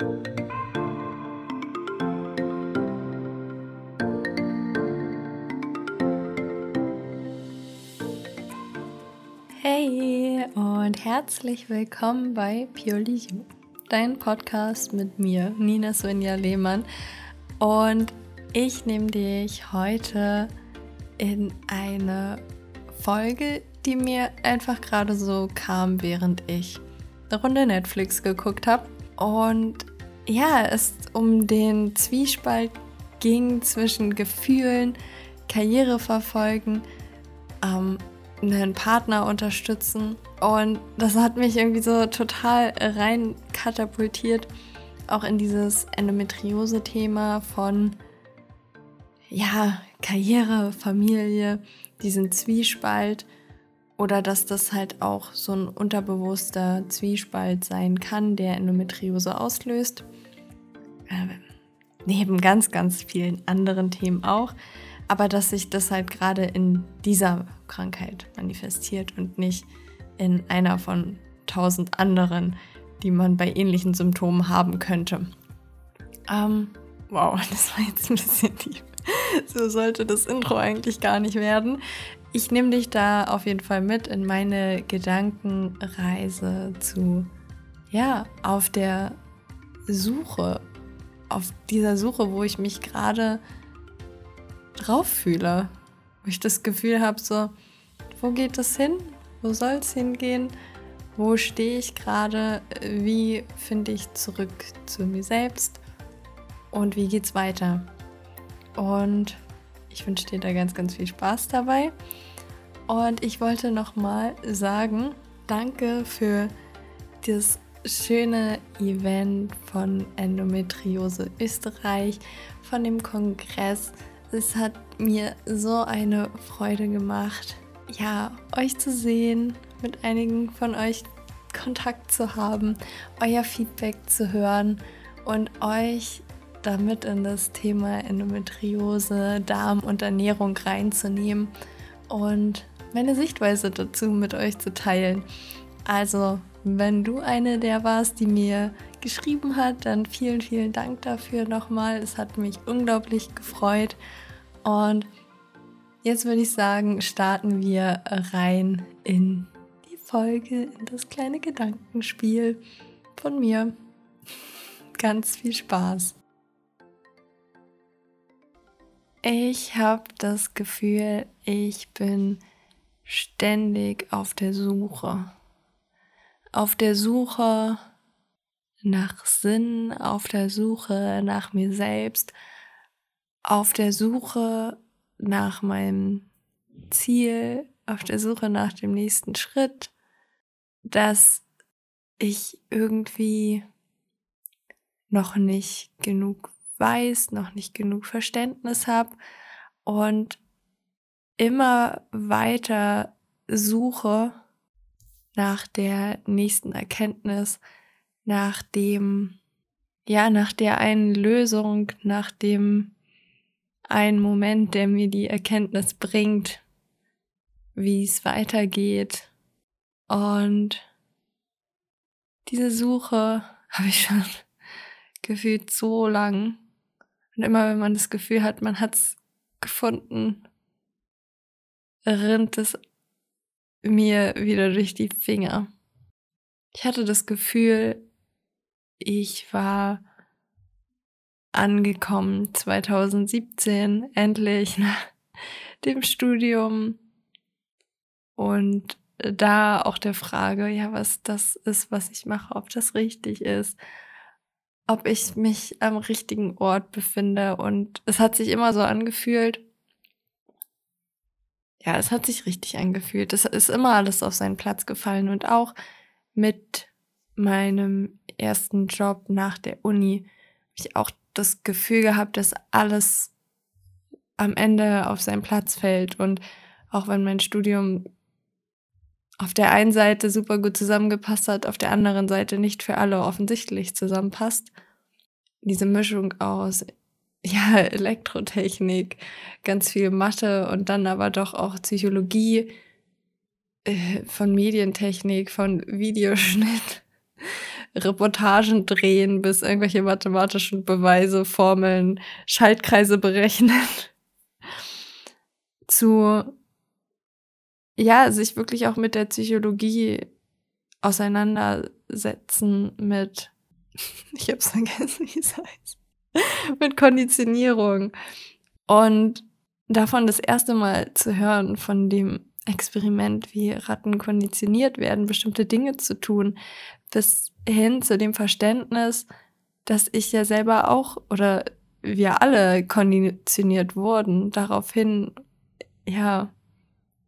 Hey und herzlich willkommen bei Purely You, dein Podcast mit mir, Nina Svenja Lehmann. Und ich nehme dich heute in eine Folge, die mir einfach gerade so kam, während ich eine Runde Netflix geguckt habe. Und ja, es um den Zwiespalt ging zwischen Gefühlen, Karriere verfolgen, ähm, einen Partner unterstützen. Und das hat mich irgendwie so total rein katapultiert, auch in dieses Endometriose-Thema von, ja, Karriere, Familie, diesen Zwiespalt oder dass das halt auch so ein unterbewusster Zwiespalt sein kann, der Endometriose auslöst. Äh, neben ganz, ganz vielen anderen Themen auch aber dass sich das halt gerade in dieser Krankheit manifestiert und nicht in einer von tausend anderen, die man bei ähnlichen Symptomen haben könnte. Ähm, wow, das war jetzt ein bisschen tief. So sollte das Intro eigentlich gar nicht werden. Ich nehme dich da auf jeden Fall mit in meine Gedankenreise zu, ja, auf der Suche, auf dieser Suche, wo ich mich gerade drauf fühle. Wo ich das Gefühl habe, so, wo geht es hin? Wo soll es hingehen? Wo stehe ich gerade? Wie finde ich zurück zu mir selbst? Und wie geht's weiter? Und ich wünsche dir da ganz, ganz viel Spaß dabei. Und ich wollte nochmal sagen, danke für das schöne Event von Endometriose Österreich, von dem Kongress es hat mir so eine Freude gemacht, ja, euch zu sehen, mit einigen von euch Kontakt zu haben, euer Feedback zu hören und euch damit in das Thema Endometriose, Darm und Ernährung reinzunehmen und meine Sichtweise dazu mit euch zu teilen. Also, wenn du eine der warst, die mir geschrieben hat, dann vielen, vielen Dank dafür nochmal. Es hat mich unglaublich gefreut. Und jetzt würde ich sagen, starten wir rein in die Folge, in das kleine Gedankenspiel von mir. Ganz viel Spaß. Ich habe das Gefühl, ich bin ständig auf der Suche. Auf der Suche nach Sinn, auf der Suche nach mir selbst, auf der Suche nach meinem Ziel, auf der Suche nach dem nächsten Schritt, dass ich irgendwie noch nicht genug weiß, noch nicht genug Verständnis habe und immer weiter suche nach der nächsten Erkenntnis, nach dem, ja, nach der einen Lösung, nach dem ein Moment, der mir die Erkenntnis bringt, wie es weitergeht. Und diese Suche habe ich schon gefühlt so lang. Und immer wenn man das Gefühl hat, man hat es gefunden, rinnt es mir wieder durch die Finger. Ich hatte das Gefühl, ich war angekommen 2017, endlich nach dem Studium. Und da auch der Frage, ja, was das ist, was ich mache, ob das richtig ist, ob ich mich am richtigen Ort befinde. Und es hat sich immer so angefühlt, ja, es hat sich richtig angefühlt. Es ist immer alles auf seinen Platz gefallen und auch mit meinem ersten Job nach der Uni habe ich auch das Gefühl gehabt, dass alles am Ende auf seinen Platz fällt. Und auch wenn mein Studium auf der einen Seite super gut zusammengepasst hat, auf der anderen Seite nicht für alle offensichtlich zusammenpasst. Diese Mischung aus ja, Elektrotechnik, ganz viel Mathe und dann aber doch auch Psychologie, äh, von Medientechnik, von Videoschnitt, Reportagen drehen, bis irgendwelche mathematischen Beweise, Formeln, Schaltkreise berechnen, zu, ja, sich wirklich auch mit der Psychologie auseinandersetzen, mit, ich hab's vergessen, wie es heißt, mit Konditionierung. Und davon das erste Mal zu hören, von dem Experiment, wie Ratten konditioniert werden, bestimmte Dinge zu tun, bis hin zu dem Verständnis, dass ich ja selber auch oder wir alle konditioniert wurden, daraufhin, ja,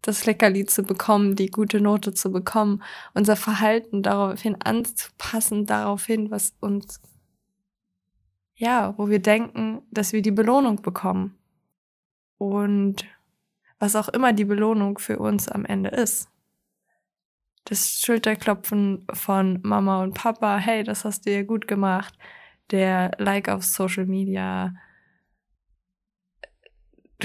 das Leckerli zu bekommen, die gute Note zu bekommen, unser Verhalten daraufhin anzupassen, daraufhin, was uns, ja, wo wir denken, dass wir die Belohnung bekommen. Und was auch immer die Belohnung für uns am Ende ist. Das Schulterklopfen von Mama und Papa, hey, das hast du ja gut gemacht. Der Like auf Social Media,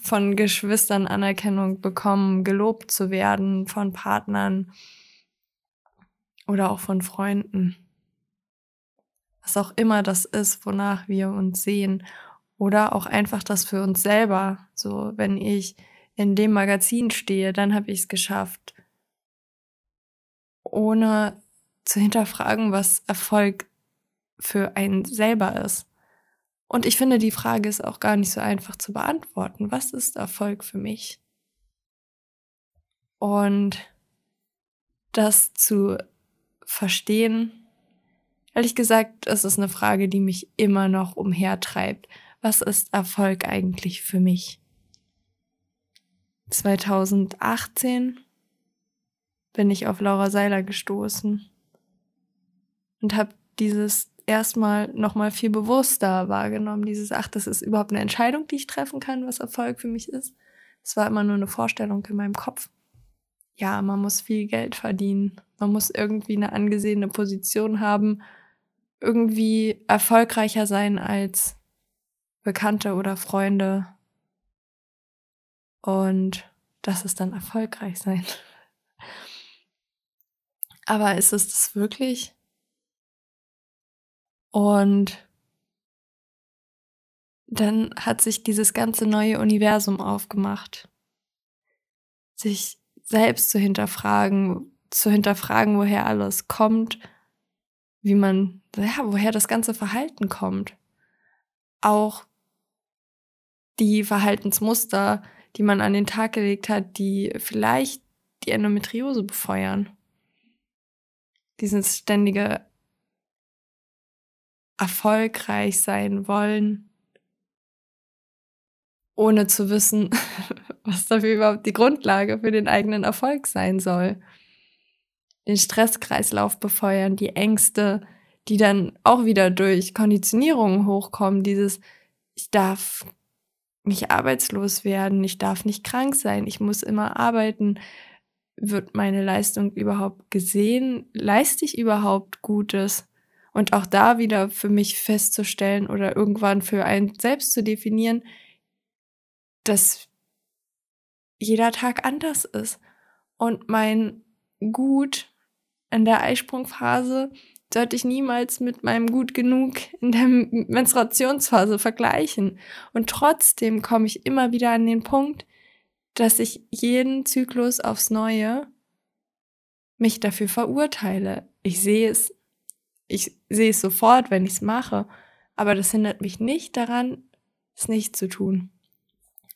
von Geschwistern Anerkennung bekommen, gelobt zu werden von Partnern oder auch von Freunden. Was auch immer das ist, wonach wir uns sehen. Oder auch einfach das für uns selber. So, wenn ich in dem Magazin stehe, dann habe ich es geschafft. Ohne zu hinterfragen, was Erfolg für einen selber ist. Und ich finde, die Frage ist auch gar nicht so einfach zu beantworten. Was ist Erfolg für mich? Und das zu verstehen, ehrlich gesagt, ist es eine Frage, die mich immer noch umhertreibt. Was ist Erfolg eigentlich für mich? 2018 bin ich auf Laura Seiler gestoßen und habe dieses erstmal nochmal viel bewusster wahrgenommen. Dieses, ach, das ist überhaupt eine Entscheidung, die ich treffen kann, was Erfolg für mich ist. Es war immer nur eine Vorstellung in meinem Kopf. Ja, man muss viel Geld verdienen. Man muss irgendwie eine angesehene Position haben, irgendwie erfolgreicher sein als Bekannte oder Freunde. Und das ist dann erfolgreich sein. Aber ist es das wirklich? Und dann hat sich dieses ganze neue Universum aufgemacht. Sich selbst zu hinterfragen, zu hinterfragen, woher alles kommt, wie man, ja, woher das ganze Verhalten kommt. Auch die Verhaltensmuster, die man an den Tag gelegt hat, die vielleicht die Endometriose befeuern. Dieses ständige erfolgreich sein wollen, ohne zu wissen, was dafür überhaupt die Grundlage für den eigenen Erfolg sein soll. Den Stresskreislauf befeuern, die Ängste, die dann auch wieder durch Konditionierungen hochkommen, dieses ich darf nicht arbeitslos werden, ich darf nicht krank sein, ich muss immer arbeiten. Wird meine Leistung überhaupt gesehen? Leiste ich überhaupt Gutes? Und auch da wieder für mich festzustellen oder irgendwann für einen selbst zu definieren, dass jeder Tag anders ist. Und mein Gut in der Eisprungphase sollte ich niemals mit meinem Gut genug in der Menstruationsphase vergleichen. Und trotzdem komme ich immer wieder an den Punkt, dass ich jeden Zyklus aufs Neue mich dafür verurteile. Ich sehe es ich sehe es sofort, wenn ich es mache, aber das hindert mich nicht daran, es nicht zu tun.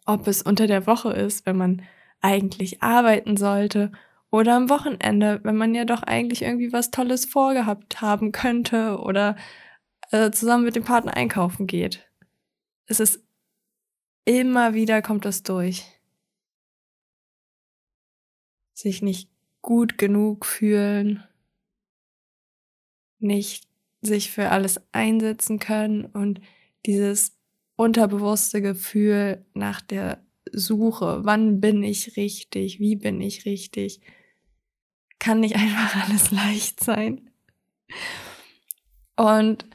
Ob es unter der Woche ist, wenn man eigentlich arbeiten sollte, oder am Wochenende, wenn man ja doch eigentlich irgendwie was Tolles vorgehabt haben könnte oder äh, zusammen mit dem Partner einkaufen geht. Es ist immer wieder kommt das durch. Sich nicht gut genug fühlen, nicht sich für alles einsetzen können und dieses unterbewusste Gefühl nach der Suche, wann bin ich richtig, wie bin ich richtig, kann nicht einfach alles leicht sein. Und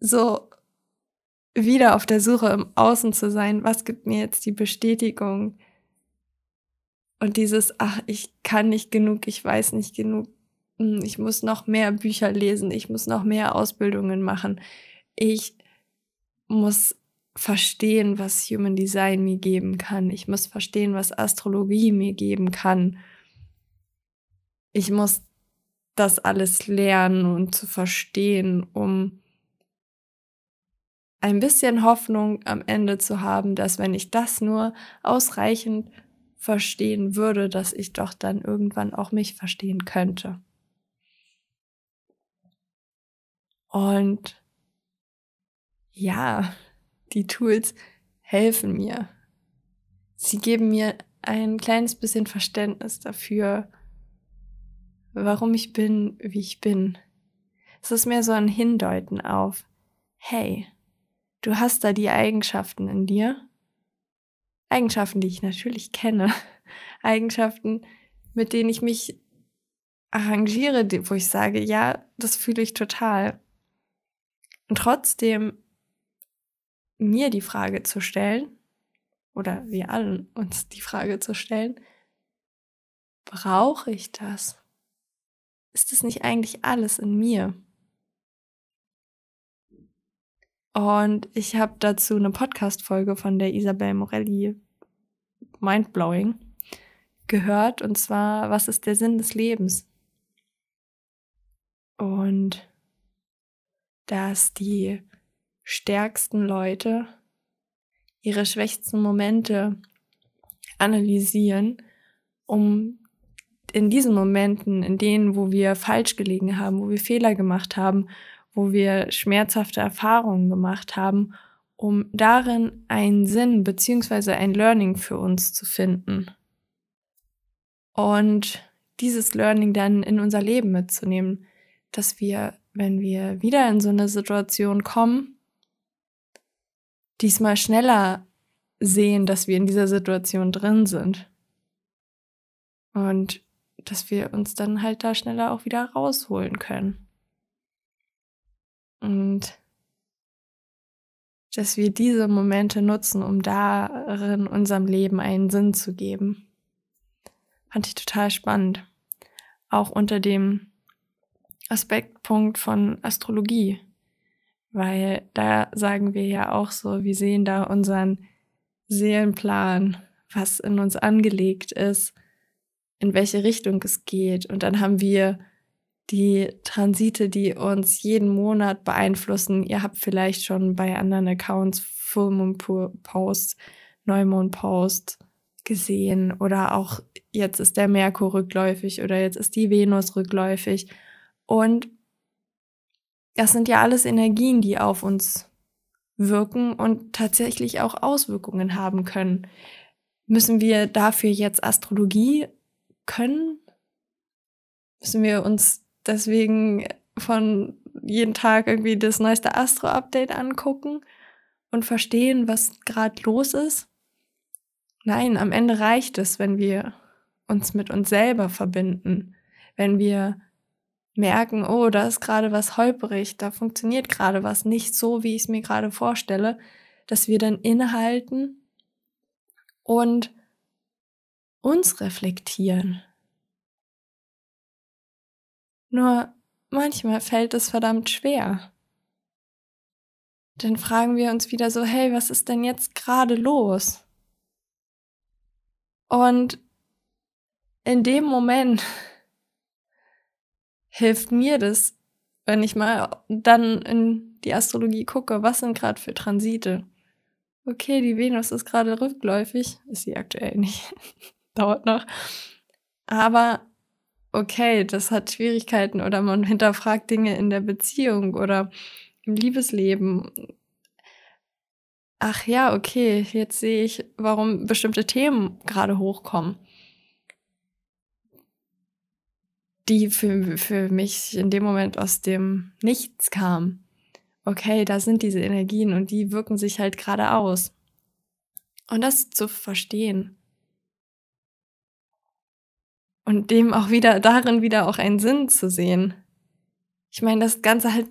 so wieder auf der Suche im Außen zu sein, was gibt mir jetzt die Bestätigung? Und dieses, ach, ich kann nicht genug, ich weiß nicht genug, hm, ich muss noch mehr Bücher lesen, ich muss noch mehr Ausbildungen machen, ich muss verstehen, was Human Design mir geben kann, ich muss verstehen, was Astrologie mir geben kann. Ich muss das alles lernen und zu verstehen, um ein bisschen Hoffnung am Ende zu haben, dass wenn ich das nur ausreichend verstehen würde, dass ich doch dann irgendwann auch mich verstehen könnte. Und ja, die Tools helfen mir. Sie geben mir ein kleines bisschen Verständnis dafür, warum ich bin, wie ich bin. Es ist mehr so ein Hindeuten auf, hey, du hast da die Eigenschaften in dir. Eigenschaften, die ich natürlich kenne. Eigenschaften, mit denen ich mich arrangiere, wo ich sage, ja, das fühle ich total. Und trotzdem mir die Frage zu stellen, oder wir allen uns die Frage zu stellen, brauche ich das? Ist es nicht eigentlich alles in mir? Und ich habe dazu eine Podcast-Folge von der Isabel Morelli Mindblowing gehört. Und zwar, was ist der Sinn des Lebens? Und dass die stärksten Leute ihre schwächsten Momente analysieren, um in diesen Momenten, in denen, wo wir falsch gelegen haben, wo wir Fehler gemacht haben, wo wir schmerzhafte Erfahrungen gemacht haben, um darin einen Sinn beziehungsweise ein Learning für uns zu finden. Und dieses Learning dann in unser Leben mitzunehmen, dass wir, wenn wir wieder in so eine Situation kommen, diesmal schneller sehen, dass wir in dieser Situation drin sind. Und dass wir uns dann halt da schneller auch wieder rausholen können. Und dass wir diese Momente nutzen, um darin unserem Leben einen Sinn zu geben. Fand ich total spannend. Auch unter dem Aspektpunkt von Astrologie. Weil da sagen wir ja auch so, wir sehen da unseren Seelenplan, was in uns angelegt ist, in welche Richtung es geht. Und dann haben wir die Transite, die uns jeden Monat beeinflussen. Ihr habt vielleicht schon bei anderen Accounts Fullmoon-Post, Neumond-Post gesehen oder auch jetzt ist der Merkur rückläufig oder jetzt ist die Venus rückläufig. Und das sind ja alles Energien, die auf uns wirken und tatsächlich auch Auswirkungen haben können. Müssen wir dafür jetzt Astrologie können? Müssen wir uns deswegen von jeden Tag irgendwie das neueste Astro-Update angucken und verstehen, was gerade los ist. Nein, am Ende reicht es, wenn wir uns mit uns selber verbinden, wenn wir merken, oh, da ist gerade was holperig, da funktioniert gerade was nicht so, wie ich es mir gerade vorstelle, dass wir dann innehalten und uns reflektieren. Nur manchmal fällt es verdammt schwer. Dann fragen wir uns wieder so, hey, was ist denn jetzt gerade los? Und in dem Moment hilft mir das, wenn ich mal dann in die Astrologie gucke, was sind gerade für Transite. Okay, die Venus ist gerade rückläufig, ist sie aktuell nicht, dauert noch. Aber okay, das hat Schwierigkeiten oder man hinterfragt Dinge in der Beziehung oder im Liebesleben. Ach ja, okay, jetzt sehe ich, warum bestimmte Themen gerade hochkommen, die für, für mich in dem Moment aus dem Nichts kamen. Okay, da sind diese Energien und die wirken sich halt gerade aus. Und das zu verstehen und dem auch wieder darin wieder auch einen Sinn zu sehen. Ich meine, das Ganze halt,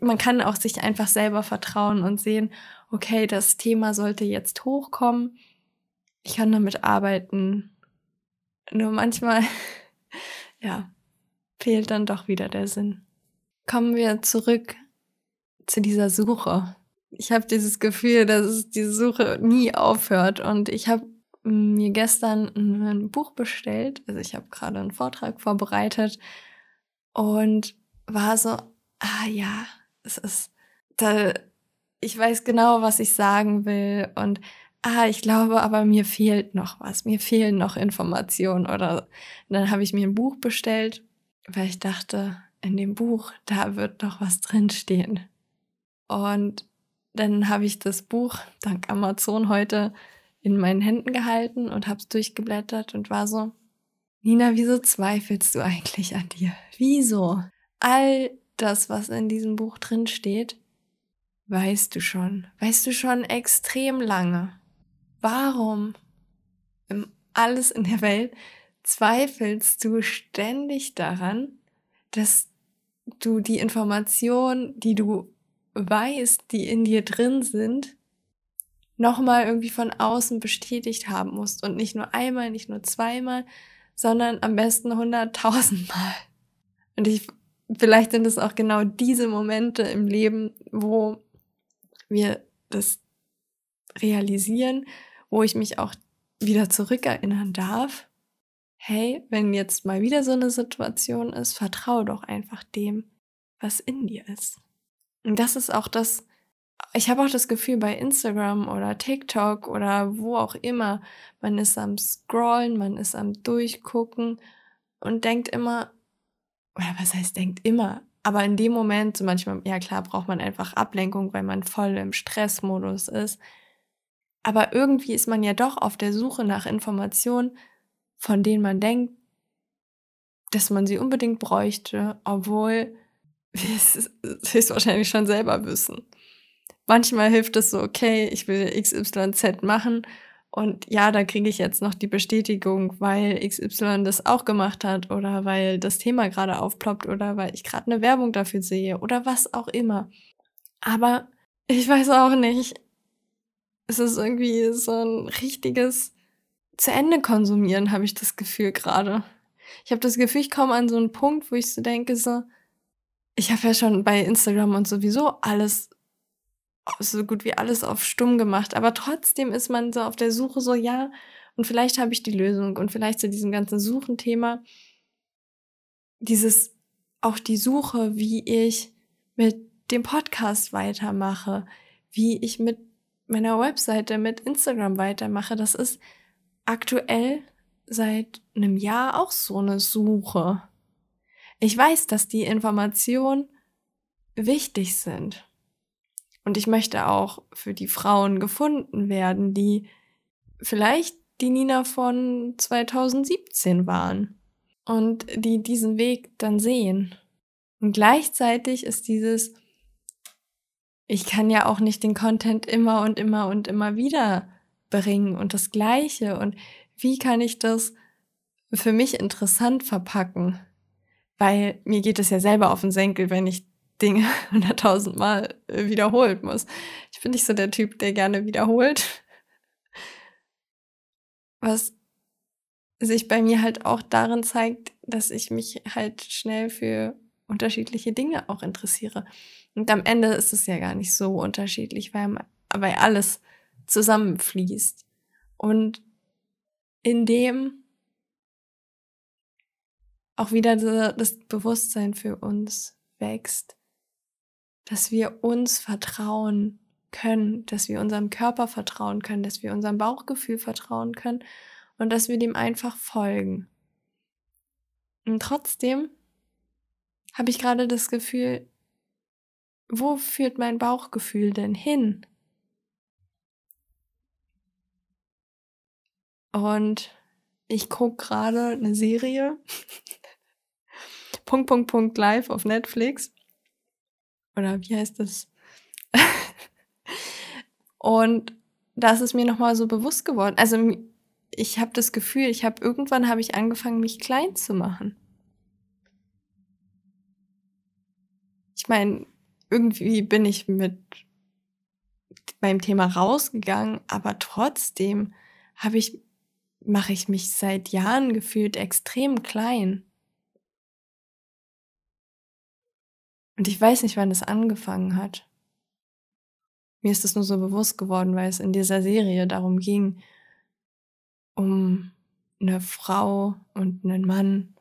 man kann auch sich einfach selber vertrauen und sehen, okay, das Thema sollte jetzt hochkommen. Ich kann damit arbeiten. Nur manchmal, ja, fehlt dann doch wieder der Sinn. Kommen wir zurück zu dieser Suche. Ich habe dieses Gefühl, dass diese Suche nie aufhört und ich habe mir gestern ein Buch bestellt. Also ich habe gerade einen Vortrag vorbereitet und war so, ah ja, es ist, da, ich weiß genau, was ich sagen will und ah, ich glaube, aber mir fehlt noch was, mir fehlen noch Informationen oder und dann habe ich mir ein Buch bestellt, weil ich dachte, in dem Buch, da wird noch was drinstehen. Und dann habe ich das Buch dank Amazon heute in meinen Händen gehalten und habe es durchgeblättert und war so, Nina, wieso zweifelst du eigentlich an dir? Wieso? All das, was in diesem Buch drin steht, weißt du schon. Weißt du schon extrem lange. Warum im alles in der Welt zweifelst du ständig daran, dass du die Informationen, die du weißt, die in dir drin sind, nochmal irgendwie von außen bestätigt haben musst. Und nicht nur einmal, nicht nur zweimal, sondern am besten hunderttausendmal. Und ich, vielleicht sind es auch genau diese Momente im Leben, wo wir das realisieren, wo ich mich auch wieder zurückerinnern darf. Hey, wenn jetzt mal wieder so eine Situation ist, vertraue doch einfach dem, was in dir ist. Und das ist auch das, ich habe auch das Gefühl bei Instagram oder TikTok oder wo auch immer, man ist am Scrollen, man ist am Durchgucken und denkt immer, oder was heißt denkt immer, aber in dem Moment, so manchmal, ja klar, braucht man einfach Ablenkung, weil man voll im Stressmodus ist. Aber irgendwie ist man ja doch auf der Suche nach Informationen, von denen man denkt, dass man sie unbedingt bräuchte, obwohl wir es höchstwahrscheinlich schon selber wissen manchmal hilft es so, okay, ich will XYZ machen und ja, da kriege ich jetzt noch die Bestätigung, weil XY das auch gemacht hat oder weil das Thema gerade aufploppt oder weil ich gerade eine Werbung dafür sehe oder was auch immer. Aber ich weiß auch nicht. Es ist irgendwie so ein richtiges zu Ende konsumieren, habe ich das Gefühl gerade. Ich habe das Gefühl, ich komme an so einen Punkt, wo ich so denke, so, ich habe ja schon bei Instagram und sowieso alles so gut wie alles auf stumm gemacht. Aber trotzdem ist man so auf der Suche so, ja, und vielleicht habe ich die Lösung und vielleicht zu diesem ganzen Suchenthema dieses, auch die Suche, wie ich mit dem Podcast weitermache, wie ich mit meiner Webseite, mit Instagram weitermache, das ist aktuell seit einem Jahr auch so eine Suche. Ich weiß, dass die Informationen wichtig sind. Und ich möchte auch für die Frauen gefunden werden, die vielleicht die Nina von 2017 waren und die diesen Weg dann sehen. Und gleichzeitig ist dieses, ich kann ja auch nicht den Content immer und immer und immer wieder bringen und das Gleiche. Und wie kann ich das für mich interessant verpacken? Weil mir geht es ja selber auf den Senkel, wenn ich Dinge hunderttausend Mal äh, wiederholt muss. Ich bin nicht so der Typ, der gerne wiederholt. Was sich bei mir halt auch darin zeigt, dass ich mich halt schnell für unterschiedliche Dinge auch interessiere. Und am Ende ist es ja gar nicht so unterschiedlich, weil, weil alles zusammenfließt. Und in dem auch wieder das Bewusstsein für uns wächst, dass wir uns vertrauen können, dass wir unserem Körper vertrauen können, dass wir unserem Bauchgefühl vertrauen können und dass wir dem einfach folgen. Und trotzdem habe ich gerade das Gefühl, wo führt mein Bauchgefühl denn hin? Und ich gucke gerade eine Serie. Punkt, Punkt, Punkt live auf Netflix. Oder wie heißt das? und das ist mir nochmal so bewusst geworden. Also ich habe das Gefühl, ich habe irgendwann habe ich angefangen, mich klein zu machen. Ich meine, irgendwie bin ich mit beim Thema rausgegangen, aber trotzdem habe ich mache ich mich seit Jahren gefühlt extrem klein. Und ich weiß nicht, wann es angefangen hat. Mir ist es nur so bewusst geworden, weil es in dieser Serie darum ging, um eine Frau und einen Mann,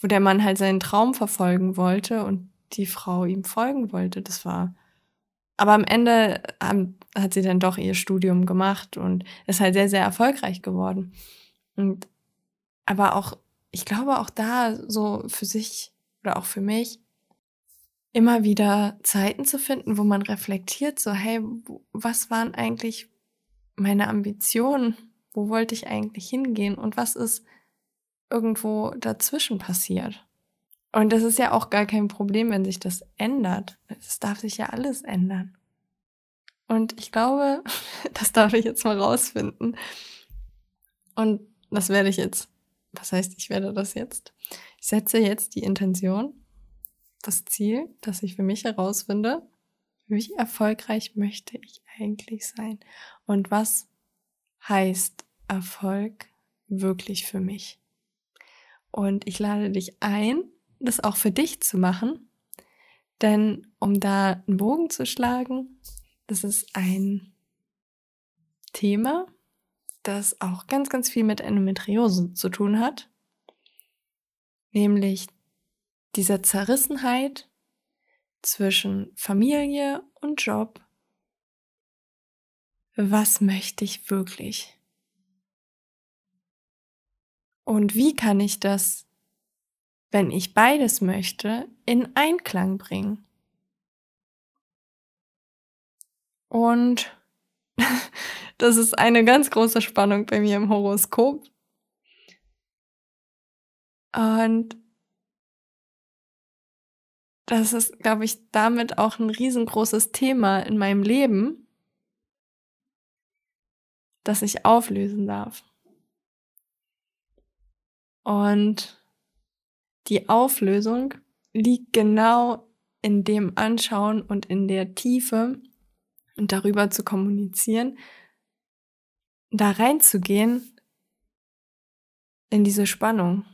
wo der Mann halt seinen Traum verfolgen wollte und die Frau ihm folgen wollte. Das war. Aber am Ende hat sie dann doch ihr Studium gemacht und ist halt sehr, sehr erfolgreich geworden. Und aber auch, ich glaube auch da so für sich oder auch für mich immer wieder Zeiten zu finden, wo man reflektiert, so, hey, was waren eigentlich meine Ambitionen? Wo wollte ich eigentlich hingehen? Und was ist irgendwo dazwischen passiert? Und das ist ja auch gar kein Problem, wenn sich das ändert. Es darf sich ja alles ändern. Und ich glaube, das darf ich jetzt mal rausfinden. Und das werde ich jetzt. Was heißt, ich werde das jetzt? Ich setze jetzt die Intention das Ziel, das ich für mich herausfinde, wie erfolgreich möchte ich eigentlich sein. Und was heißt Erfolg wirklich für mich. Und ich lade dich ein, das auch für dich zu machen, denn um da einen Bogen zu schlagen, das ist ein Thema, das auch ganz, ganz viel mit Endometriose zu tun hat, nämlich dieser Zerrissenheit zwischen Familie und Job. Was möchte ich wirklich? Und wie kann ich das, wenn ich beides möchte, in Einklang bringen? Und das ist eine ganz große Spannung bei mir im Horoskop. Und das ist, glaube ich, damit auch ein riesengroßes Thema in meinem Leben, das ich auflösen darf. Und die Auflösung liegt genau in dem Anschauen und in der Tiefe und darüber zu kommunizieren, da reinzugehen in diese Spannung.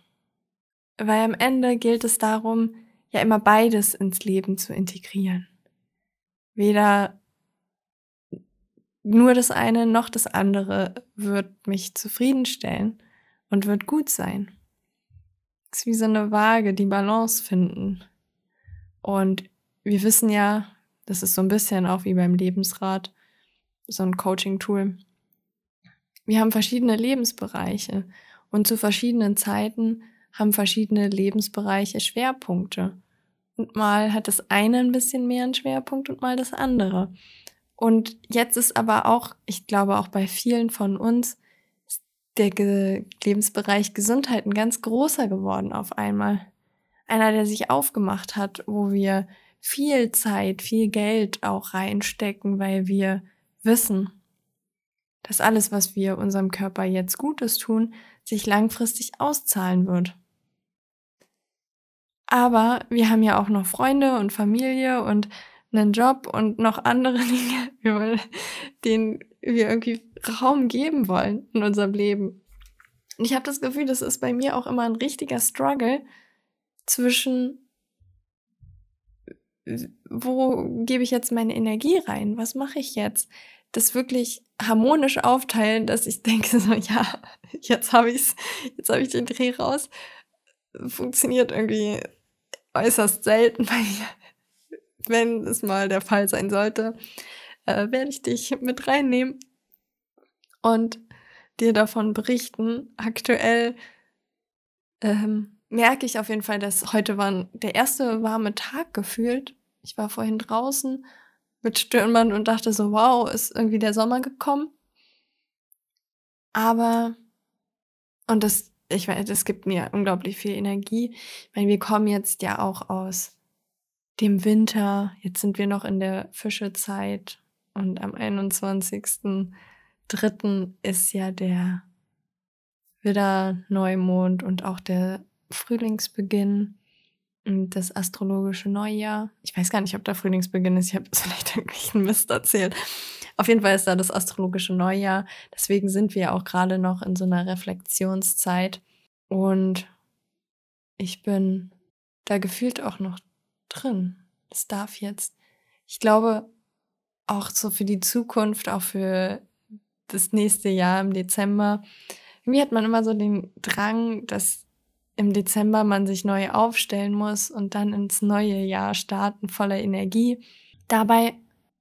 Weil am Ende gilt es darum, ja immer beides ins Leben zu integrieren. Weder nur das eine noch das andere wird mich zufriedenstellen und wird gut sein. Es ist wie so eine Waage, die Balance finden. Und wir wissen ja, das ist so ein bisschen auch wie beim Lebensrat, so ein Coaching-Tool. Wir haben verschiedene Lebensbereiche und zu verschiedenen Zeiten haben verschiedene Lebensbereiche Schwerpunkte. Und mal hat das eine ein bisschen mehr einen Schwerpunkt und mal das andere. Und jetzt ist aber auch, ich glaube auch bei vielen von uns, der Ge Lebensbereich Gesundheit ein ganz großer geworden auf einmal. Einer, der sich aufgemacht hat, wo wir viel Zeit, viel Geld auch reinstecken, weil wir wissen, dass alles, was wir unserem Körper jetzt Gutes tun, sich langfristig auszahlen wird. Aber wir haben ja auch noch Freunde und Familie und einen Job und noch andere Dinge, denen wir irgendwie Raum geben wollen in unserem Leben. Und ich habe das Gefühl, das ist bei mir auch immer ein richtiger Struggle zwischen, wo gebe ich jetzt meine Energie rein? Was mache ich jetzt? Das wirklich harmonisch aufteilen, dass ich denke so, ja, jetzt habe ich's, jetzt habe ich den Dreh raus. Funktioniert irgendwie äußerst selten, weil wenn es mal der Fall sein sollte, äh, werde ich dich mit reinnehmen und dir davon berichten. Aktuell ähm, merke ich auf jeden Fall, dass heute war der erste warme Tag gefühlt. Ich war vorhin draußen mit Stirnband und dachte so, wow, ist irgendwie der Sommer gekommen. Aber, und das ich weiß, das gibt mir unglaublich viel Energie. Ich meine, wir kommen jetzt ja auch aus dem Winter. Jetzt sind wir noch in der Fischezeit und am 21.03. ist ja der Widder Neumond und auch der Frühlingsbeginn und das astrologische Neujahr. Ich weiß gar nicht, ob der Frühlingsbeginn ist. Ich habe vielleicht irgendwelchen Mist erzählt. Auf jeden Fall ist da das astrologische Neujahr. Deswegen sind wir auch gerade noch in so einer Reflexionszeit. Und ich bin da gefühlt auch noch drin. Das darf jetzt. Ich glaube, auch so für die Zukunft, auch für das nächste Jahr im Dezember, irgendwie hat man immer so den Drang, dass im Dezember man sich neu aufstellen muss und dann ins neue Jahr starten voller Energie. Dabei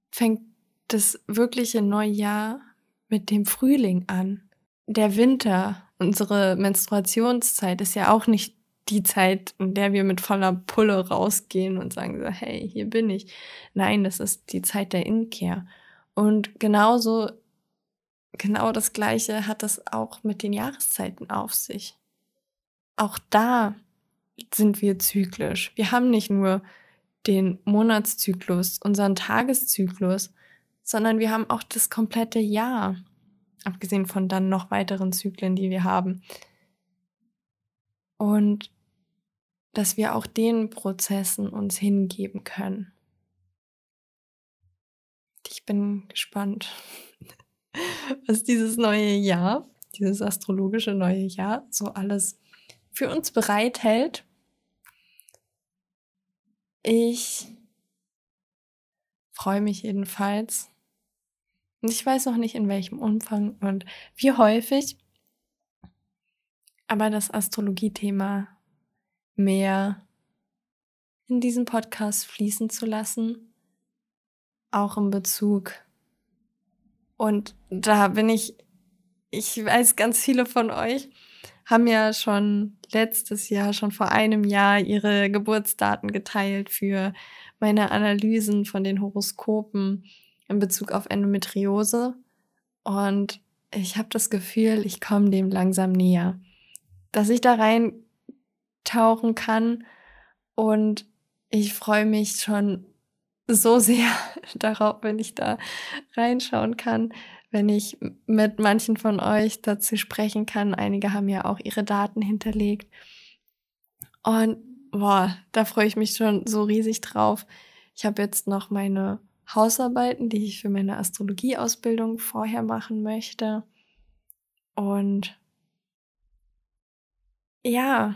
fängt das wirkliche neue Jahr mit dem Frühling an. Der Winter, unsere Menstruationszeit ist ja auch nicht die Zeit, in der wir mit voller Pulle rausgehen und sagen so, hey, hier bin ich. Nein, das ist die Zeit der Inkehr. Und genauso, genau das Gleiche hat es auch mit den Jahreszeiten auf sich. Auch da sind wir zyklisch. Wir haben nicht nur den Monatszyklus, unseren Tageszyklus, sondern wir haben auch das komplette Jahr, abgesehen von dann noch weiteren Zyklen, die wir haben. Und dass wir auch den Prozessen uns hingeben können. Ich bin gespannt, was dieses neue Jahr, dieses astrologische neue Jahr so alles für uns bereithält. Ich freue mich jedenfalls. Und ich weiß noch nicht in welchem Umfang und wie häufig. Aber das Astrologie-Thema mehr in diesen Podcast fließen zu lassen, auch im Bezug. Und da bin ich, ich weiß, ganz viele von euch haben ja schon letztes Jahr, schon vor einem Jahr ihre Geburtsdaten geteilt für meine Analysen von den Horoskopen in Bezug auf Endometriose. Und ich habe das Gefühl, ich komme dem langsam näher. Dass ich da rein tauchen kann. Und ich freue mich schon so sehr darauf, wenn ich da reinschauen kann, wenn ich mit manchen von euch dazu sprechen kann. Einige haben ja auch ihre Daten hinterlegt. Und boah, da freue ich mich schon so riesig drauf. Ich habe jetzt noch meine Hausarbeiten, die ich für meine Astrologieausbildung vorher machen möchte. Und ja,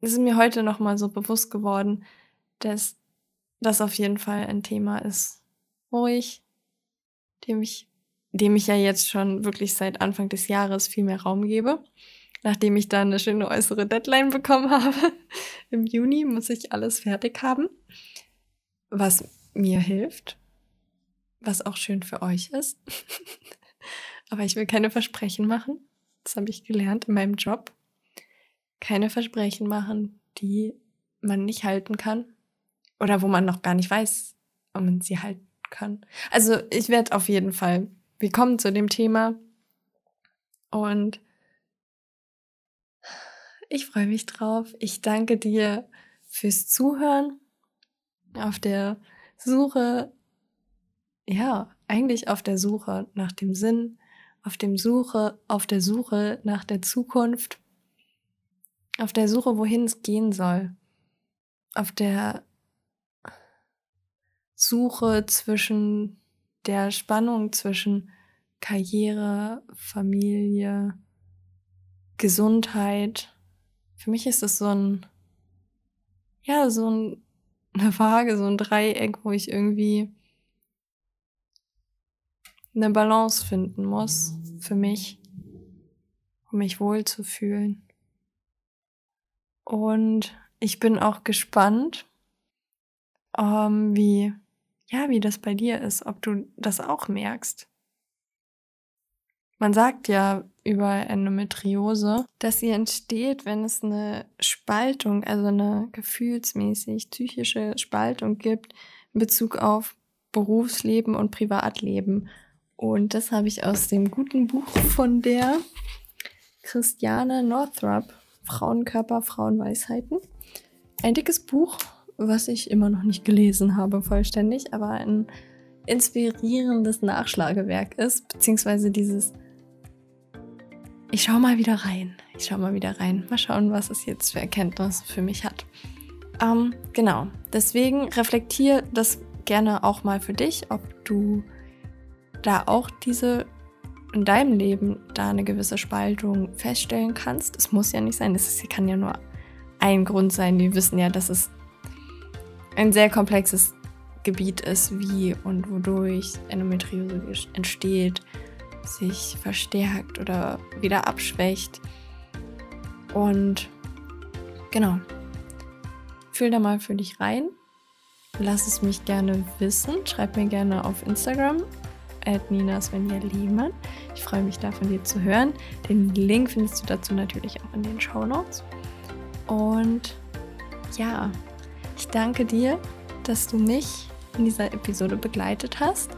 es ist mir heute nochmal so bewusst geworden, dass das auf jeden Fall ein Thema ist, wo ich, dem ich, dem ich ja jetzt schon wirklich seit Anfang des Jahres viel mehr Raum gebe. Nachdem ich dann eine schöne äußere Deadline bekommen habe, im Juni muss ich alles fertig haben, was mir hilft, was auch schön für euch ist. Aber ich will keine Versprechen machen. Das habe ich gelernt in meinem Job keine Versprechen machen, die man nicht halten kann oder wo man noch gar nicht weiß, ob man sie halten kann. Also ich werde auf jeden Fall, wir kommen zu dem Thema und ich freue mich drauf. Ich danke dir fürs Zuhören auf der Suche, ja, eigentlich auf der Suche nach dem Sinn, auf dem Suche, auf der Suche nach der Zukunft auf der Suche, wohin es gehen soll. Auf der Suche zwischen der Spannung zwischen Karriere, Familie, Gesundheit. Für mich ist es so ein, ja, so ein, eine Waage, so ein Dreieck, wo ich irgendwie eine Balance finden muss für mich, um mich wohlzufühlen. Und ich bin auch gespannt, ähm, wie, ja, wie das bei dir ist, ob du das auch merkst. Man sagt ja über Endometriose, dass sie entsteht, wenn es eine Spaltung, also eine gefühlsmäßig psychische Spaltung gibt in Bezug auf Berufsleben und Privatleben. Und das habe ich aus dem guten Buch von der Christiane Northrop Frauenkörper, Frauenweisheiten. Ein dickes Buch, was ich immer noch nicht gelesen habe vollständig, aber ein inspirierendes Nachschlagewerk ist, beziehungsweise dieses ich schau mal wieder rein. Ich schau mal wieder rein. Mal schauen, was es jetzt für Erkenntnisse für mich hat. Ähm, genau. Deswegen reflektier das gerne auch mal für dich, ob du da auch diese in deinem Leben da eine gewisse Spaltung feststellen kannst. Es muss ja nicht sein, das kann ja nur ein Grund sein. Wir wissen ja, dass es ein sehr komplexes Gebiet ist, wie und wodurch Endometriose entsteht, sich verstärkt oder wieder abschwächt. Und genau, fühl da mal für dich rein. Lass es mich gerne wissen. Schreib mir gerne auf Instagram Lehmann. Ich freue mich da von dir zu hören. Den Link findest du dazu natürlich auch in den Show Notes. Und ja, ich danke dir, dass du mich in dieser Episode begleitet hast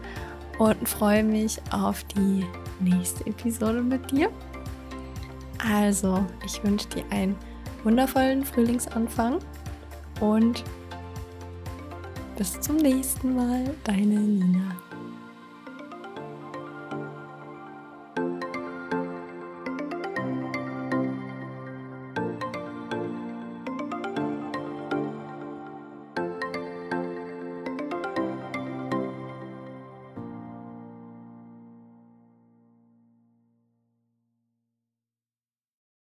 und freue mich auf die nächste Episode mit dir. Also, ich wünsche dir einen wundervollen Frühlingsanfang und bis zum nächsten Mal, deine Nina.